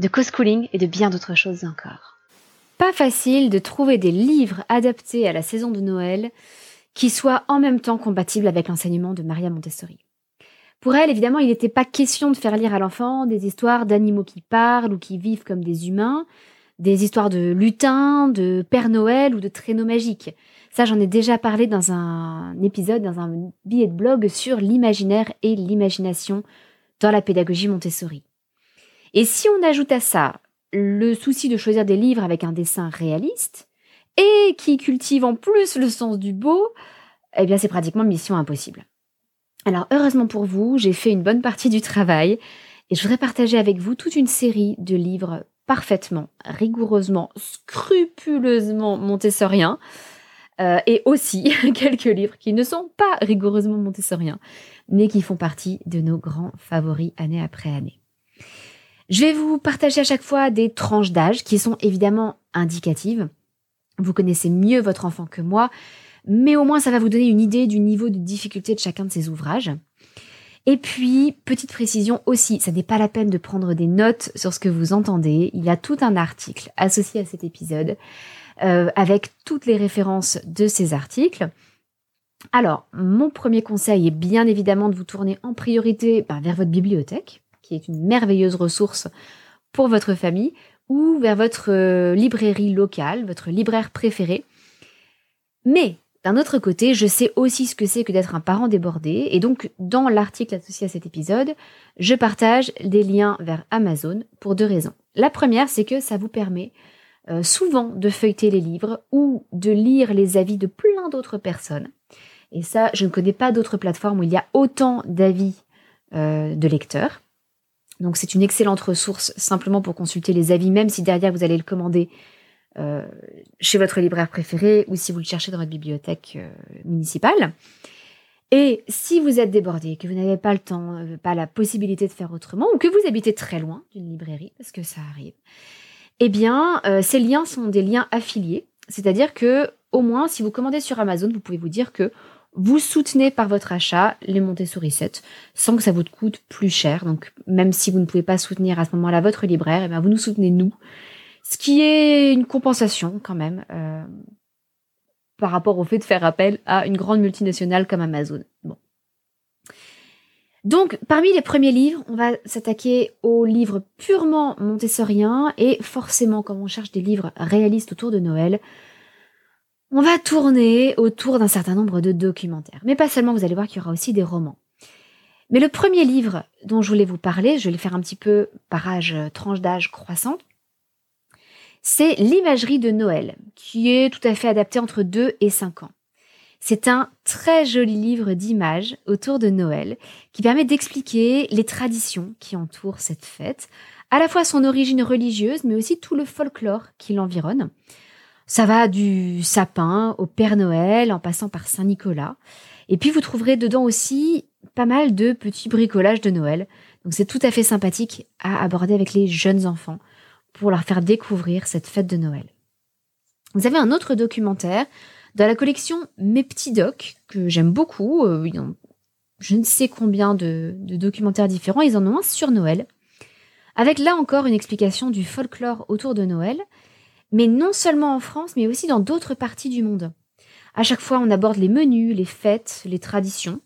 de co-schooling et de bien d'autres choses encore. Pas facile de trouver des livres adaptés à la saison de Noël qui soient en même temps compatibles avec l'enseignement de Maria Montessori. Pour elle, évidemment, il n'était pas question de faire lire à l'enfant des histoires d'animaux qui parlent ou qui vivent comme des humains, des histoires de lutins, de Père Noël ou de traîneaux magiques. Ça, j'en ai déjà parlé dans un épisode, dans un billet de blog sur l'imaginaire et l'imagination dans la pédagogie Montessori. Et si on ajoute à ça le souci de choisir des livres avec un dessin réaliste et qui cultive en plus le sens du beau, eh bien c'est pratiquement mission impossible. Alors heureusement pour vous, j'ai fait une bonne partie du travail et je voudrais partager avec vous toute une série de livres parfaitement, rigoureusement, scrupuleusement montessoriens euh, et aussi quelques livres qui ne sont pas rigoureusement montessoriens mais qui font partie de nos grands favoris année après année. Je vais vous partager à chaque fois des tranches d'âge qui sont évidemment indicatives. Vous connaissez mieux votre enfant que moi, mais au moins ça va vous donner une idée du niveau de difficulté de chacun de ces ouvrages. Et puis, petite précision aussi, ça n'est pas la peine de prendre des notes sur ce que vous entendez. Il y a tout un article associé à cet épisode euh, avec toutes les références de ces articles. Alors, mon premier conseil est bien évidemment de vous tourner en priorité ben, vers votre bibliothèque qui est une merveilleuse ressource pour votre famille, ou vers votre euh, librairie locale, votre libraire préféré. Mais d'un autre côté, je sais aussi ce que c'est que d'être un parent débordé, et donc dans l'article associé à cet épisode, je partage des liens vers Amazon pour deux raisons. La première, c'est que ça vous permet euh, souvent de feuilleter les livres ou de lire les avis de plein d'autres personnes. Et ça, je ne connais pas d'autres plateformes où il y a autant d'avis euh, de lecteurs. Donc c'est une excellente ressource simplement pour consulter les avis, même si derrière vous allez le commander euh, chez votre libraire préféré ou si vous le cherchez dans votre bibliothèque euh, municipale. Et si vous êtes débordé, que vous n'avez pas le temps, euh, pas la possibilité de faire autrement, ou que vous habitez très loin d'une librairie, parce que ça arrive, eh bien, ces liens sont des liens affiliés. C'est-à-dire que, au moins, si vous commandez sur Amazon, vous pouvez vous dire que vous soutenez par votre achat les Montessori 7 sans que ça vous coûte plus cher. Donc même si vous ne pouvez pas soutenir à ce moment-là votre libraire, eh bien vous nous soutenez nous, ce qui est une compensation quand même euh, par rapport au fait de faire appel à une grande multinationale comme Amazon. Bon. Donc, parmi les premiers livres, on va s'attaquer aux livres purement montessoriens et forcément, comme on cherche des livres réalistes autour de Noël, on va tourner autour d'un certain nombre de documentaires. Mais pas seulement, vous allez voir qu'il y aura aussi des romans. Mais le premier livre dont je voulais vous parler, je vais le faire un petit peu par âge, tranche d'âge croissante, c'est L'imagerie de Noël, qui est tout à fait adapté entre 2 et 5 ans. C'est un très joli livre d'images autour de Noël qui permet d'expliquer les traditions qui entourent cette fête, à la fois son origine religieuse, mais aussi tout le folklore qui l'environne. Ça va du sapin au Père Noël en passant par Saint Nicolas. Et puis vous trouverez dedans aussi pas mal de petits bricolages de Noël. Donc c'est tout à fait sympathique à aborder avec les jeunes enfants pour leur faire découvrir cette fête de Noël. Vous avez un autre documentaire dans la collection Mes petits docs que j'aime beaucoup. Euh, je ne sais combien de documentaires différents. Ils en ont un sur Noël. Avec là encore une explication du folklore autour de Noël mais non seulement en France, mais aussi dans d'autres parties du monde. À chaque fois, on aborde les menus, les fêtes, les traditions.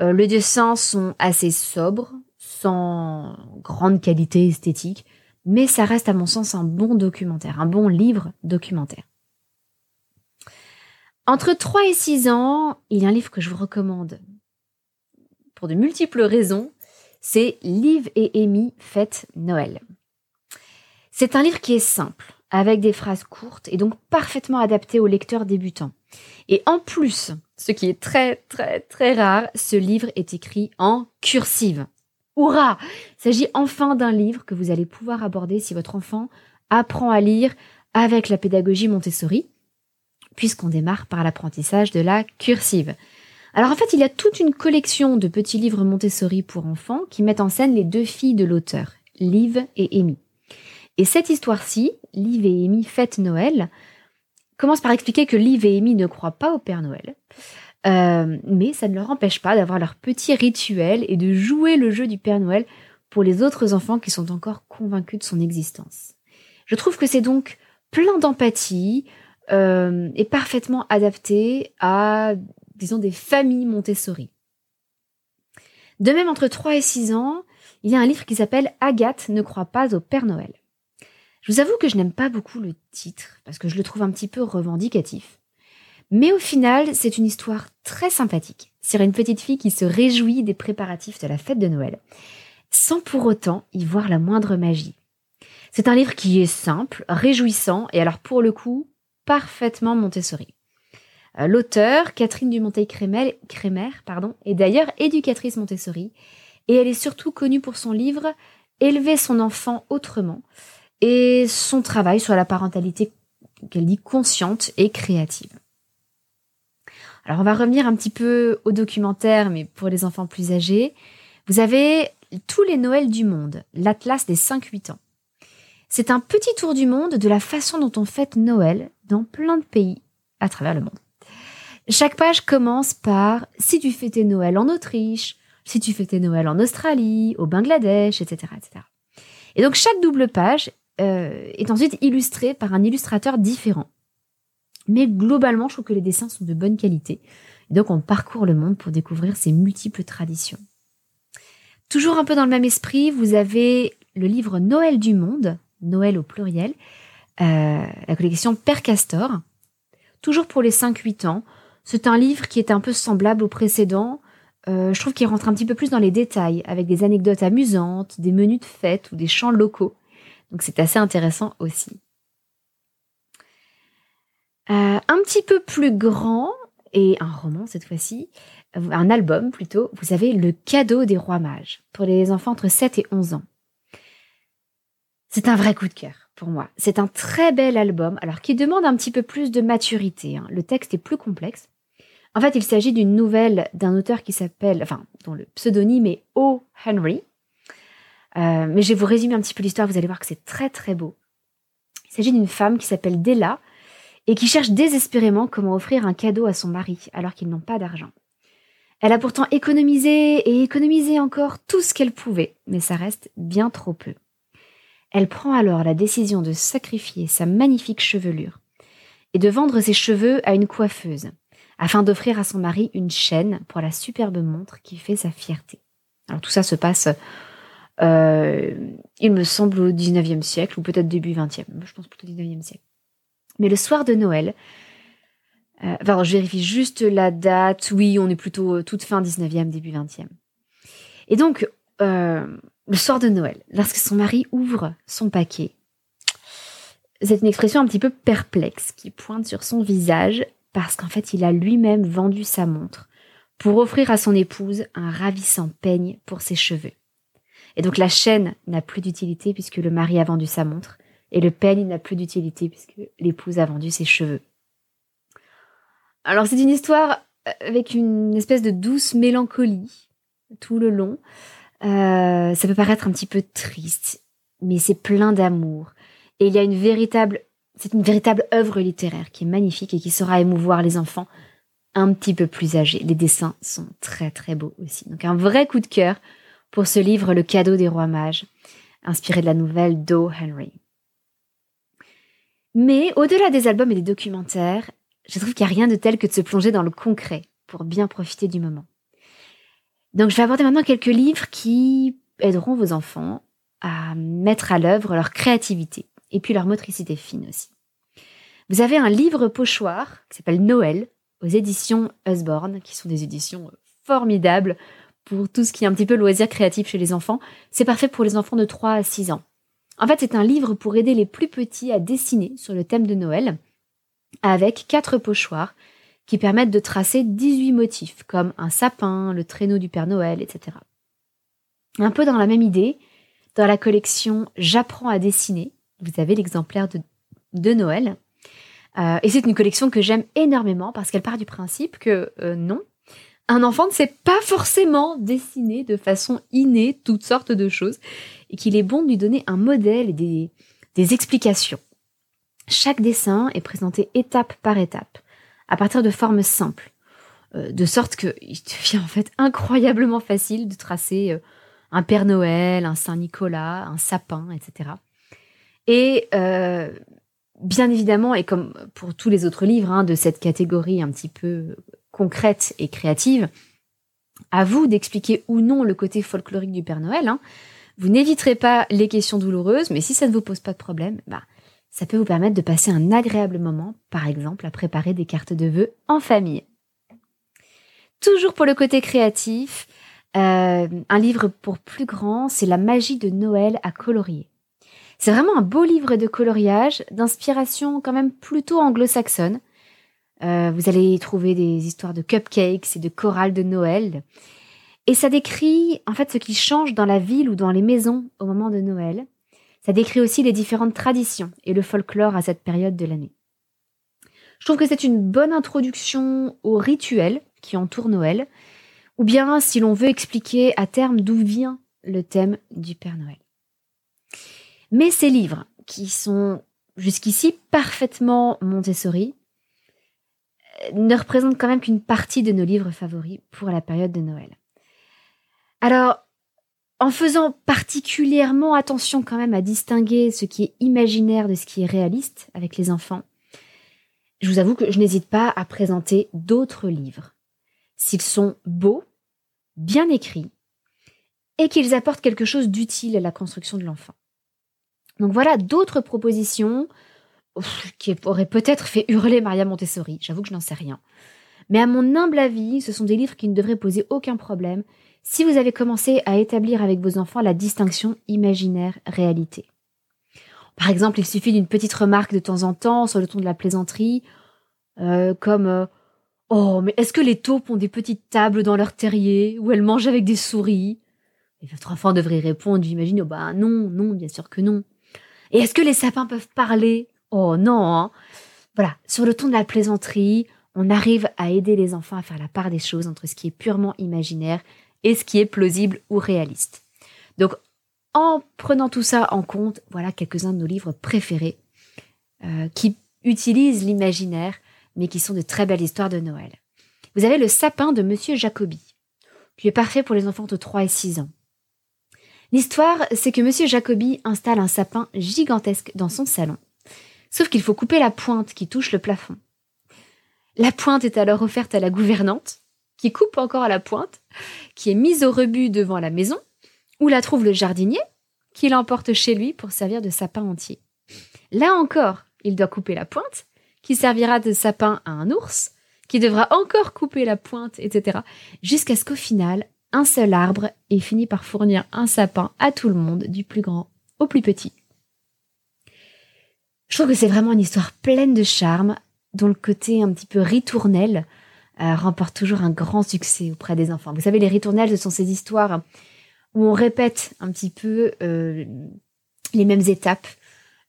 Euh, les dessins sont assez sobres, sans grande qualité esthétique, mais ça reste à mon sens un bon documentaire, un bon livre documentaire. Entre 3 et 6 ans, il y a un livre que je vous recommande pour de multiples raisons, c'est Liv et Amy fête Noël. C'est un livre qui est simple, avec des phrases courtes et donc parfaitement adapté aux lecteurs débutants. Et en plus, ce qui est très très très rare, ce livre est écrit en cursive. Hurrah Il s'agit enfin d'un livre que vous allez pouvoir aborder si votre enfant apprend à lire avec la pédagogie Montessori, puisqu'on démarre par l'apprentissage de la cursive. Alors en fait, il y a toute une collection de petits livres Montessori pour enfants qui mettent en scène les deux filles de l'auteur, Liv et Amy. Et cette histoire-ci, Liv et Amy fêtent Noël, commence par expliquer que Liv et Amy ne croient pas au Père Noël, euh, mais ça ne leur empêche pas d'avoir leur petit rituel et de jouer le jeu du Père Noël pour les autres enfants qui sont encore convaincus de son existence. Je trouve que c'est donc plein d'empathie euh, et parfaitement adapté à disons, des familles Montessori. De même, entre 3 et 6 ans, il y a un livre qui s'appelle Agathe ne croit pas au Père Noël. Je vous avoue que je n'aime pas beaucoup le titre, parce que je le trouve un petit peu revendicatif. Mais au final, c'est une histoire très sympathique sur une petite fille qui se réjouit des préparatifs de la fête de Noël, sans pour autant y voir la moindre magie. C'est un livre qui est simple, réjouissant, et alors pour le coup, parfaitement Montessori. Euh, l'auteur, Catherine Dumonteil-Crémer, est d'ailleurs éducatrice Montessori et elle est surtout connue pour son livre Élever son enfant autrement et son travail sur la parentalité qu'elle dit consciente et créative. Alors on va revenir un petit peu au documentaire, mais pour les enfants plus âgés. Vous avez tous les Noëls du monde, l'Atlas des 5-8 ans. C'est un petit tour du monde de la façon dont on fête Noël dans plein de pays à travers le monde. Chaque page commence par si tu fêtais Noël en Autriche, si tu fêtais Noël en Australie, au Bangladesh, etc. etc. Et donc chaque double page euh, est ensuite illustrée par un illustrateur différent. Mais globalement, je trouve que les dessins sont de bonne qualité. Donc on parcourt le monde pour découvrir ces multiples traditions. Toujours un peu dans le même esprit, vous avez le livre Noël du monde, Noël au pluriel, euh, la collection Père Castor, toujours pour les 5-8 ans. C'est un livre qui est un peu semblable au précédent. Euh, je trouve qu'il rentre un petit peu plus dans les détails, avec des anecdotes amusantes, des menus de fête ou des chants locaux. Donc c'est assez intéressant aussi. Euh, un petit peu plus grand, et un roman cette fois-ci, euh, un album plutôt, vous avez Le cadeau des rois mages, pour les enfants entre 7 et 11 ans. C'est un vrai coup de cœur pour moi. C'est un très bel album, alors qui demande un petit peu plus de maturité. Hein. Le texte est plus complexe, en fait, il s'agit d'une nouvelle d'un auteur qui s'appelle, enfin, dont le pseudonyme est O. Henry. Euh, mais je vais vous résumer un petit peu l'histoire, vous allez voir que c'est très très beau. Il s'agit d'une femme qui s'appelle Della et qui cherche désespérément comment offrir un cadeau à son mari alors qu'ils n'ont pas d'argent. Elle a pourtant économisé et économisé encore tout ce qu'elle pouvait, mais ça reste bien trop peu. Elle prend alors la décision de sacrifier sa magnifique chevelure et de vendre ses cheveux à une coiffeuse afin d'offrir à son mari une chaîne pour la superbe montre qui fait sa fierté. Alors tout ça se passe, il me semble, au 19e siècle, ou peut-être début 20e, je pense plutôt 19e siècle. Mais le soir de Noël, euh, je vérifie juste la date, oui, on est plutôt euh, toute fin 19e, début 20e. Et donc, le soir de Noël, lorsque son mari ouvre son paquet, c'est une expression un petit peu perplexe qui pointe sur son visage parce qu'en fait il a lui-même vendu sa montre pour offrir à son épouse un ravissant peigne pour ses cheveux. Et donc la chaîne n'a plus d'utilité puisque le mari a vendu sa montre, et le peigne n'a plus d'utilité puisque l'épouse a vendu ses cheveux. Alors c'est une histoire avec une espèce de douce mélancolie tout le long. Euh, ça peut paraître un petit peu triste, mais c'est plein d'amour. Et il y a une véritable c'est une véritable œuvre littéraire qui est magnifique et qui saura émouvoir les enfants un petit peu plus âgés. Les dessins sont très très beaux aussi. Donc un vrai coup de cœur pour ce livre Le cadeau des rois mages, inspiré de la nouvelle d'O. Henry. Mais au-delà des albums et des documentaires, je trouve qu'il n'y a rien de tel que de se plonger dans le concret pour bien profiter du moment. Donc je vais aborder maintenant quelques livres qui aideront vos enfants à mettre à l'œuvre leur créativité et puis leur motricité fine aussi. Vous avez un livre pochoir qui s'appelle Noël aux éditions Usborne, qui sont des éditions formidables pour tout ce qui est un petit peu loisir créatif chez les enfants. C'est parfait pour les enfants de 3 à 6 ans. En fait, c'est un livre pour aider les plus petits à dessiner sur le thème de Noël, avec quatre pochoirs qui permettent de tracer 18 motifs, comme un sapin, le traîneau du Père Noël, etc. Un peu dans la même idée, dans la collection J'apprends à dessiner, vous avez l'exemplaire de, Noël. Euh, et c'est une collection que j'aime énormément parce qu'elle part du principe que euh, non, un enfant ne sait pas forcément dessiner de façon innée toutes sortes de choses et qu'il est bon de lui donner un modèle et des, explications. Chaque dessin est présenté étape par étape, à partir de formes simples, euh, de sorte qu'il devient en fait incroyablement facile de tracer un Père Noël, un Saint Nicolas, un sapin, etc. Et euh, bien évidemment, et comme pour tous les autres livres hein, de cette catégorie un petit peu concrète et créative, à vous d'expliquer ou non le côté folklorique du Père Noël. Hein. Vous n'éviterez pas les questions douloureuses, mais si ça ne vous pose pas de problème, bah, ça peut vous permettre de passer un agréable moment, par exemple à préparer des cartes de vœux en famille. Toujours pour le côté créatif, euh, un livre pour plus grands, c'est La magie de Noël à colorier. C'est vraiment un beau livre de coloriage, d'inspiration quand même plutôt anglo-saxonne. Euh, vous allez y trouver des histoires de cupcakes et de chorales de Noël. Et ça décrit en fait ce qui change dans la ville ou dans les maisons au moment de Noël. Ça décrit aussi les différentes traditions et le folklore à cette période de l'année. Je trouve que c'est une bonne introduction aux rituels qui entourent Noël, ou bien si l'on veut expliquer à terme d'où vient le thème du Père Noël. Mais ces livres, qui sont jusqu'ici parfaitement Montessori, ne représentent quand même qu'une partie de nos livres favoris pour la période de Noël. Alors, en faisant particulièrement attention quand même à distinguer ce qui est imaginaire de ce qui est réaliste avec les enfants, je vous avoue que je n'hésite pas à présenter d'autres livres. S'ils sont beaux, bien écrits, et qu'ils apportent quelque chose d'utile à la construction de l'enfant. Donc voilà d'autres propositions qui auraient peut-être fait hurler Maria Montessori. J'avoue que je n'en sais rien. Mais à mon humble avis, ce sont des livres qui ne devraient poser aucun problème si vous avez commencé à établir avec vos enfants la distinction imaginaire-réalité. Par exemple, il suffit d'une petite remarque de temps en temps sur le ton de la plaisanterie, euh, comme euh, Oh, mais est-ce que les taupes ont des petites tables dans leur terrier où elles mangent avec des souris? Et votre enfant devrait répondre, j'imagine, oh bah non, non, bien sûr que non. Et est-ce que les sapins peuvent parler? Oh non hein. Voilà, sur le ton de la plaisanterie, on arrive à aider les enfants à faire la part des choses entre ce qui est purement imaginaire et ce qui est plausible ou réaliste. Donc, en prenant tout ça en compte, voilà quelques-uns de nos livres préférés euh, qui utilisent l'imaginaire, mais qui sont de très belles histoires de Noël. Vous avez le sapin de Monsieur Jacobi, qui est parfait pour les enfants de 3 et 6 ans. L'histoire, c'est que Monsieur Jacobi installe un sapin gigantesque dans son salon. Sauf qu'il faut couper la pointe qui touche le plafond. La pointe est alors offerte à la gouvernante, qui coupe encore la pointe, qui est mise au rebut devant la maison, où la trouve le jardinier, qui l'emporte chez lui pour servir de sapin entier. Là encore, il doit couper la pointe, qui servira de sapin à un ours, qui devra encore couper la pointe, etc., jusqu'à ce qu'au final, un seul arbre et finit par fournir un sapin à tout le monde, du plus grand au plus petit. Je trouve que c'est vraiment une histoire pleine de charme, dont le côté un petit peu ritournel euh, remporte toujours un grand succès auprès des enfants. Vous savez, les ritournelles, ce sont ces histoires où on répète un petit peu euh, les mêmes étapes,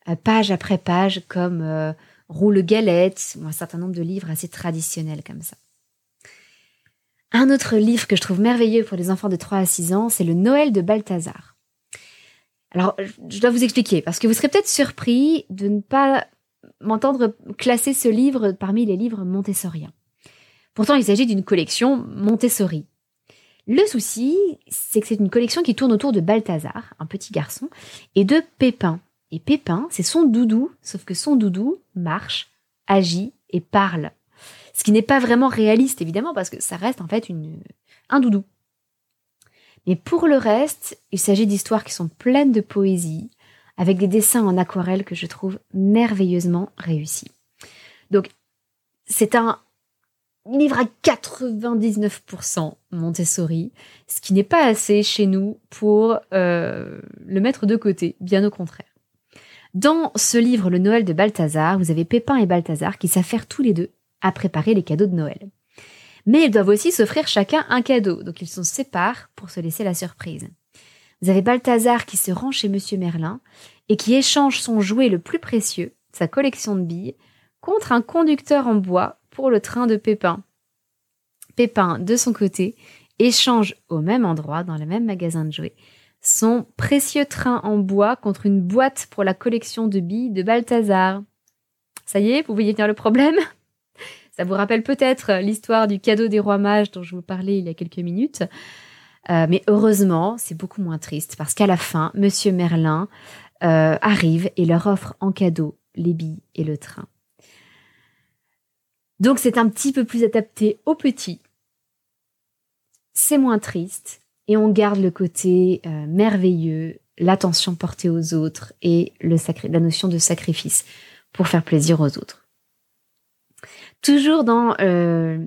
euh, page après page, comme Roule Galette, ou un certain nombre de livres assez traditionnels comme ça. Un autre livre que je trouve merveilleux pour les enfants de 3 à 6 ans, c'est le Noël de Balthazar. Alors, je dois vous expliquer, parce que vous serez peut-être surpris de ne pas m'entendre classer ce livre parmi les livres montessoriens. Pourtant, il s'agit d'une collection Montessori. Le souci, c'est que c'est une collection qui tourne autour de Balthazar, un petit garçon, et de Pépin. Et Pépin, c'est son doudou, sauf que son doudou marche, agit et parle. Ce qui n'est pas vraiment réaliste, évidemment, parce que ça reste en fait un doudou. Mais pour le reste, il s'agit d'histoires qui sont pleines de poésie, avec des dessins en aquarelle que je trouve merveilleusement réussis. Donc, c'est un livre à 99% Montessori, ce qui n'est pas assez chez nous pour euh, le mettre de côté, bien au contraire. Dans ce livre, Le Noël de Balthazar, vous avez Pépin et Balthazar qui s'affairent tous les deux à préparer les cadeaux de Noël. Mais ils doivent aussi s'offrir chacun un cadeau, donc ils se séparent pour se laisser la surprise. Vous avez Balthazar qui se rend chez Monsieur Merlin et qui échange son jouet le plus précieux, sa collection de billes, contre un conducteur en bois pour le train de Pépin. Pépin, de son côté, échange au même endroit, dans le même magasin de jouets, son précieux train en bois contre une boîte pour la collection de billes de Balthazar. Ça y est, vous voyez bien le problème? Ça vous rappelle peut-être l'histoire du cadeau des rois mages dont je vous parlais il y a quelques minutes. Euh, mais heureusement, c'est beaucoup moins triste parce qu'à la fin, Monsieur Merlin euh, arrive et leur offre en cadeau les billes et le train. Donc c'est un petit peu plus adapté aux petits. C'est moins triste et on garde le côté euh, merveilleux, l'attention portée aux autres et la notion de sacrifice pour faire plaisir aux autres. Toujours dans euh,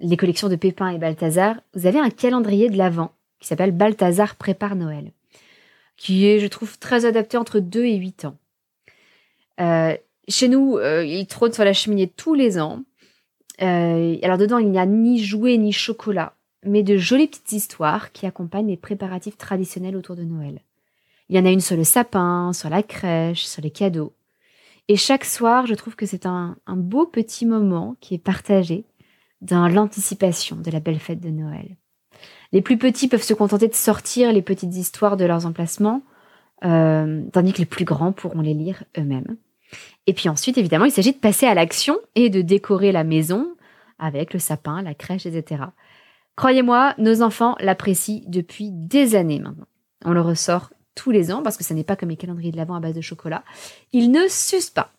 les collections de Pépin et Balthazar, vous avez un calendrier de l'Avent qui s'appelle Balthazar prépare Noël, qui est, je trouve, très adapté entre 2 et 8 ans. Euh, chez nous, il trône sur la cheminée tous les ans. alors dedans, il n'y a ni jouets ni chocolat mais de jolies petites histoires qui accompagnent les préparatifs traditionnels autour de Noël. Il y en a une sur le sapin, sur la crèche, sur les cadeaux. Et chaque soir, je trouve que c'est un, beau petit moment qui est partagé dans l'anticipation de la belle fête de Noël. Les plus petits peuvent se contenter de sortir les petites histoires de leurs emplacements, euh, tandis que les plus grands pourront les lire eux-mêmes. Et puis ensuite, évidemment, il s'agit de passer à l'action et de décorer la maison avec le sapin, la crèche, etc. Croyez-moi, nos enfants l'apprécient depuis des années maintenant. On le ressort tous les ans parce que ce n'est pas comme les calendriers de l'Avent à base de chocolat. Ils ne sucent pas.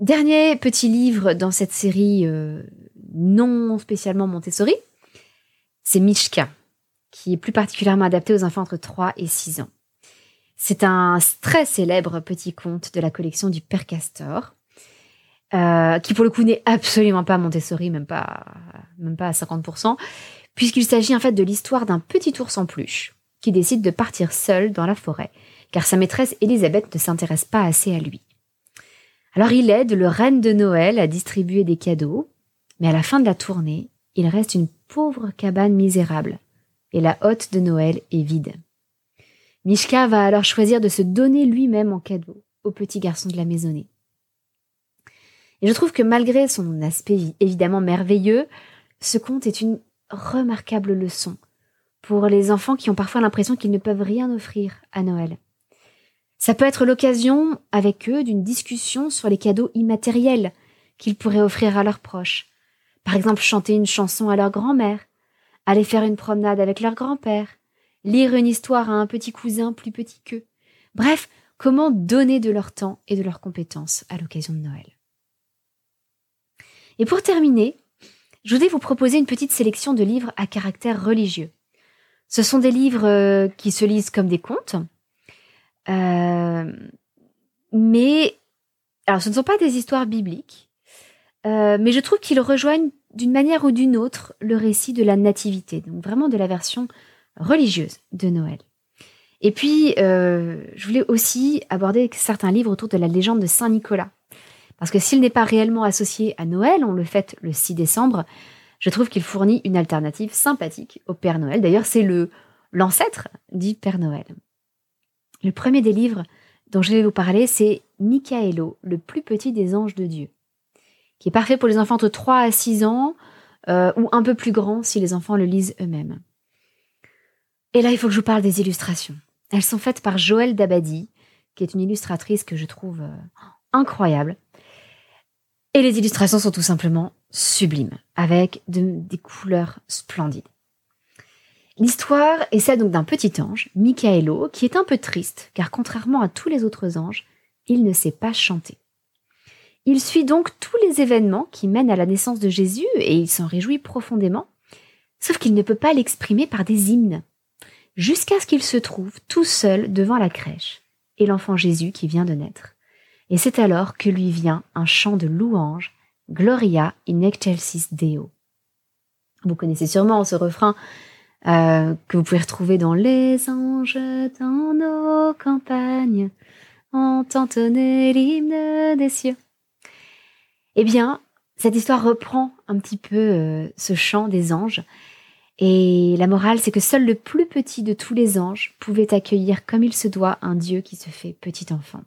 Dernier petit livre dans cette série euh, non spécialement Montessori, c'est Mishka, qui est plus particulièrement adapté aux enfants entre 3 et 6 ans. C'est un très célèbre petit conte de la collection du Père Castor. Euh, qui pour le coup n'est absolument pas Montessori, même pas, même pas à 50%, puisqu'il s'agit en fait de l'histoire d'un petit ours en peluche qui décide de partir seul dans la forêt, car sa maîtresse Elisabeth ne s'intéresse pas assez à lui. Alors il aide le reine de Noël à distribuer des cadeaux, mais à la fin de la tournée, il reste une pauvre cabane misérable, et la hotte de Noël est vide. Mishka va alors choisir de se donner lui-même en cadeau au petit garçon de la maisonnée. Et je trouve que malgré son aspect évidemment merveilleux, ce conte est une remarquable leçon pour les enfants qui ont parfois l'impression qu'ils ne peuvent rien offrir à Noël. Ça peut être l'occasion avec eux d'une discussion sur les cadeaux immatériels qu'ils pourraient offrir à leurs proches. Par exemple, chanter une chanson à leur grand-mère, aller faire une promenade avec leur grand-père, lire une histoire à un petit cousin plus petit qu'eux. Bref, comment donner de leur temps et de leurs compétences à l'occasion de Noël. Et pour terminer, je voudrais vous proposer une petite sélection de livres à caractère religieux. Ce sont des livres euh, qui se lisent comme des contes, euh, mais alors ce ne sont pas des histoires bibliques, euh, mais je trouve qu'ils rejoignent d'une manière ou d'une autre le récit de la nativité, donc vraiment de la version religieuse de Noël. Et puis, je voulais aussi aborder certains livres autour de la légende de Saint Nicolas, parce que s'il n'est pas réellement associé à Noël, on le fête le 6 décembre, je trouve qu'il fournit une alternative sympathique au Père Noël. D'ailleurs, c'est le l'ancêtre dit Père Noël. Le premier des livres dont je vais vous parler, c'est Michaelo, le plus petit des anges de Dieu, qui est parfait pour les enfants entre 3 à 6 ans, euh, ou un peu plus grand si les enfants le lisent eux-mêmes. Et là, il faut que je vous parle des illustrations. Elles sont faites par Joëlle Dabadi, qui est une illustratrice que je trouve euh, incroyable. Et les illustrations sont tout simplement sublimes, avec des couleurs splendides. L'histoire est celle d'un petit ange, Michaelo, qui est un peu triste, car contrairement à tous les autres anges, il ne sait pas chanter. Il suit donc tous les événements qui mènent à la naissance de Jésus et il s'en réjouit profondément, sauf qu'il ne peut pas l'exprimer par des hymnes, jusqu'à ce qu'il se trouve tout seul devant la crèche et l'enfant Jésus qui vient de naître et c'est alors que lui vient un chant de louange, Gloria in excelsis Deo. Vous connaissez sûrement ce refrain euh, que vous pouvez retrouver dans Les anges dans nos campagnes, ont entonné l'hymne des cieux. Eh bien, cette histoire reprend un petit peu euh, ce chant des anges Et la morale, c'est que seul le plus petit de tous les anges pouvait accueillir comme il se doit un Dieu qui se fait petit enfant.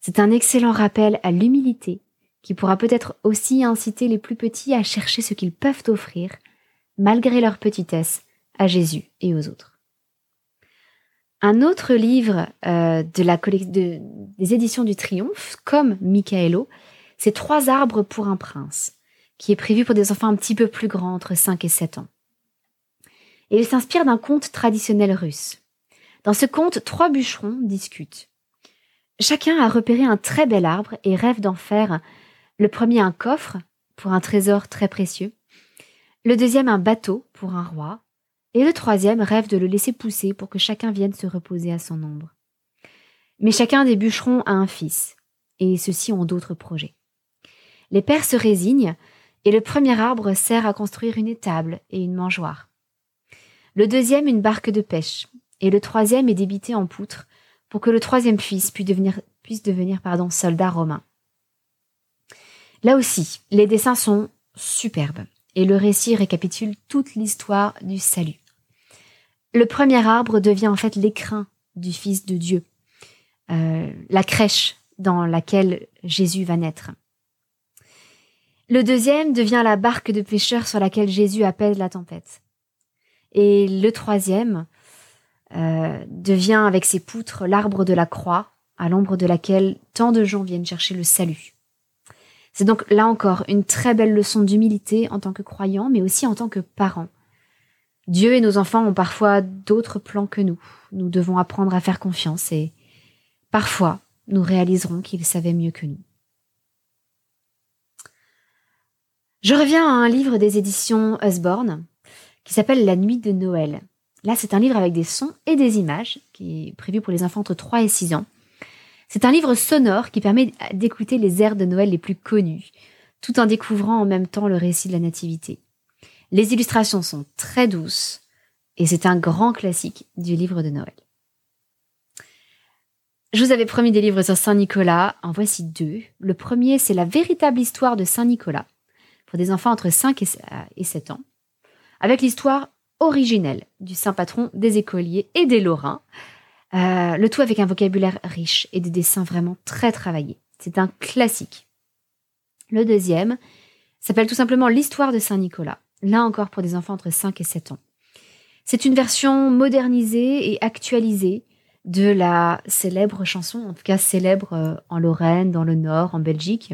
C'est un excellent rappel à l'humilité qui pourra peut-être aussi inciter les plus petits à chercher ce qu'ils peuvent offrir, malgré leur petitesse, à Jésus et aux autres. Un autre livre euh, des éditions du Triomphe, comme Michaelo, c'est Trois arbres pour un prince, qui est prévu pour des enfants un petit peu plus grands, entre 5 et 7 ans. Et il s'inspire d'un conte traditionnel russe. Dans ce conte, trois bûcherons discutent. Chacun a repéré un très bel arbre et rêve d'en faire le premier un coffre pour un trésor très précieux, le deuxième un bateau pour un roi, et le troisième rêve de le laisser pousser pour que chacun vienne se reposer à son ombre. Mais chacun des bûcherons a un fils, et ceux-ci ont d'autres projets. Les pères se résignent, et le premier arbre sert à construire une étable et une mangeoire. Le deuxième une barque de pêche, et le troisième est débité en poutre pour que le troisième fils puisse devenir, pardon, soldat romain. Là aussi, les dessins sont superbes et le récit récapitule toute l'histoire du salut. Le premier arbre devient en fait l'écrin du Fils de Dieu, euh, la crèche dans laquelle Jésus va naître. Le deuxième devient la barque de pêcheurs sur laquelle Jésus apaise la tempête. Et le troisième euh, devient avec ses poutres l'arbre de la croix, à l'ombre de laquelle tant de gens viennent chercher le salut. C'est donc là encore une très belle leçon d'humilité en tant que croyant, mais aussi en tant que parent. Dieu et nos enfants ont parfois d'autres plans que nous. Nous devons apprendre à faire confiance et parfois nous réaliserons qu'ils savaient mieux que nous. Je reviens à un livre des éditions Usborne qui s'appelle La nuit de Noël. Là, c'est un livre avec des sons et des images qui est prévu pour les enfants entre 3 et 6 ans. C'est un livre sonore qui permet d'écouter les airs de Noël les plus connus, tout en découvrant en même temps le récit de la Nativité. Les illustrations sont très douces et c'est un grand classique du livre de Noël. Je vous avais promis des livres sur Saint Nicolas, en voici deux. Le premier, c'est la véritable histoire de Saint Nicolas, pour des enfants entre 5 et 7 ans, avec l'histoire originelle du saint patron des écoliers et des Lorrains, euh, le tout avec un vocabulaire riche et des dessins vraiment très travaillés. C'est un classique. Le deuxième s'appelle tout simplement L'histoire de Saint-Nicolas, là encore pour des enfants entre 5 et 7 ans. C'est une version modernisée et actualisée de la célèbre chanson, en tout cas célèbre euh, en Lorraine, dans le Nord, en Belgique.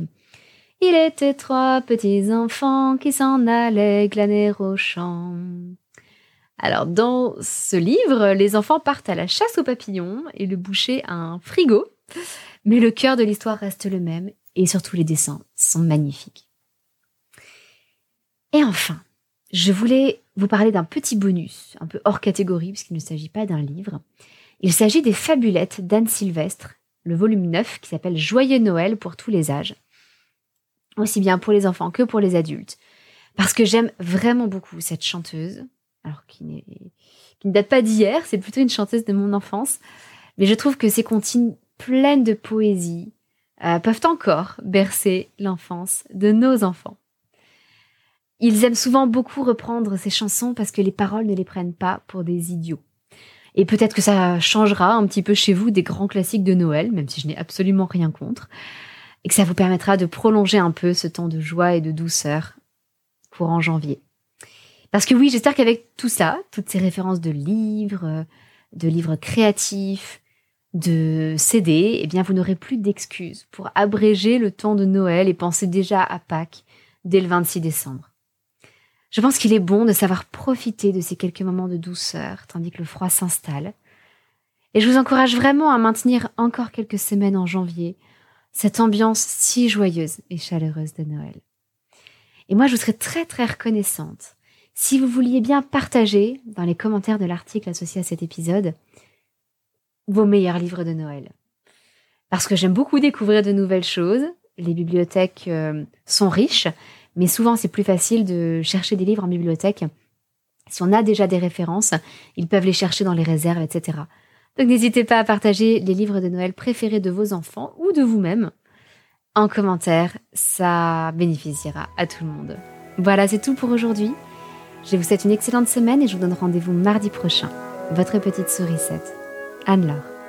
Il était trois petits enfants qui s'en allaient glaner au champ. Alors dans ce livre, les enfants partent à la chasse aux papillons et le boucher a un frigo, mais le cœur de l'histoire reste le même et surtout les dessins sont magnifiques. Et enfin, je voulais vous parler d'un petit bonus, un peu hors catégorie puisqu'il ne s'agit pas d'un livre. Il s'agit des fabulettes d'Anne Sylvestre, le volume 9 qui s'appelle Joyeux Noël pour tous les âges, aussi bien pour les enfants que pour les adultes, parce que j'aime vraiment beaucoup cette chanteuse alors qui, ne date pas d'hier, c'est plutôt une chanteuse de mon enfance. Mais je trouve que ces comptines pleines de poésie euh, peuvent encore bercer l'enfance de nos enfants. Ils aiment souvent beaucoup reprendre ces chansons parce que les paroles ne les prennent pas pour des idiots. Et peut-être que ça changera un petit peu chez vous des grands classiques de Noël, même si je n'ai absolument rien contre, et que ça vous permettra de prolonger un peu ce temps de joie et de douceur courant janvier. Parce que oui, j'espère qu'avec tout ça, toutes ces références de livres, de livres créatifs, de CD, eh bien, vous n'aurez plus d'excuses pour abréger le temps de Noël et penser déjà à Pâques dès le 26 décembre. Je pense qu'il est bon de savoir profiter de ces quelques moments de douceur tandis que le froid s'installe. Et je vous encourage vraiment à maintenir encore quelques semaines en janvier cette ambiance si joyeuse et chaleureuse de Noël. Et moi, je vous serais très très reconnaissante si vous vouliez bien partager dans les commentaires de l'article associé à cet épisode vos meilleurs livres de Noël. Parce que j'aime beaucoup découvrir de nouvelles choses. Les bibliothèques euh, sont riches, mais souvent c'est plus facile de chercher des livres en bibliothèque. Si on a déjà des références, ils peuvent les chercher dans les réserves, etc. Donc n'hésitez pas à partager les livres de Noël préférés de vos enfants ou de vous-même en commentaire. Ça bénéficiera à tout le monde. Voilà, c'est tout pour aujourd'hui. Je vous souhaite une excellente semaine et je vous donne rendez-vous mardi prochain. Votre petite sourisette, Anne-Laure.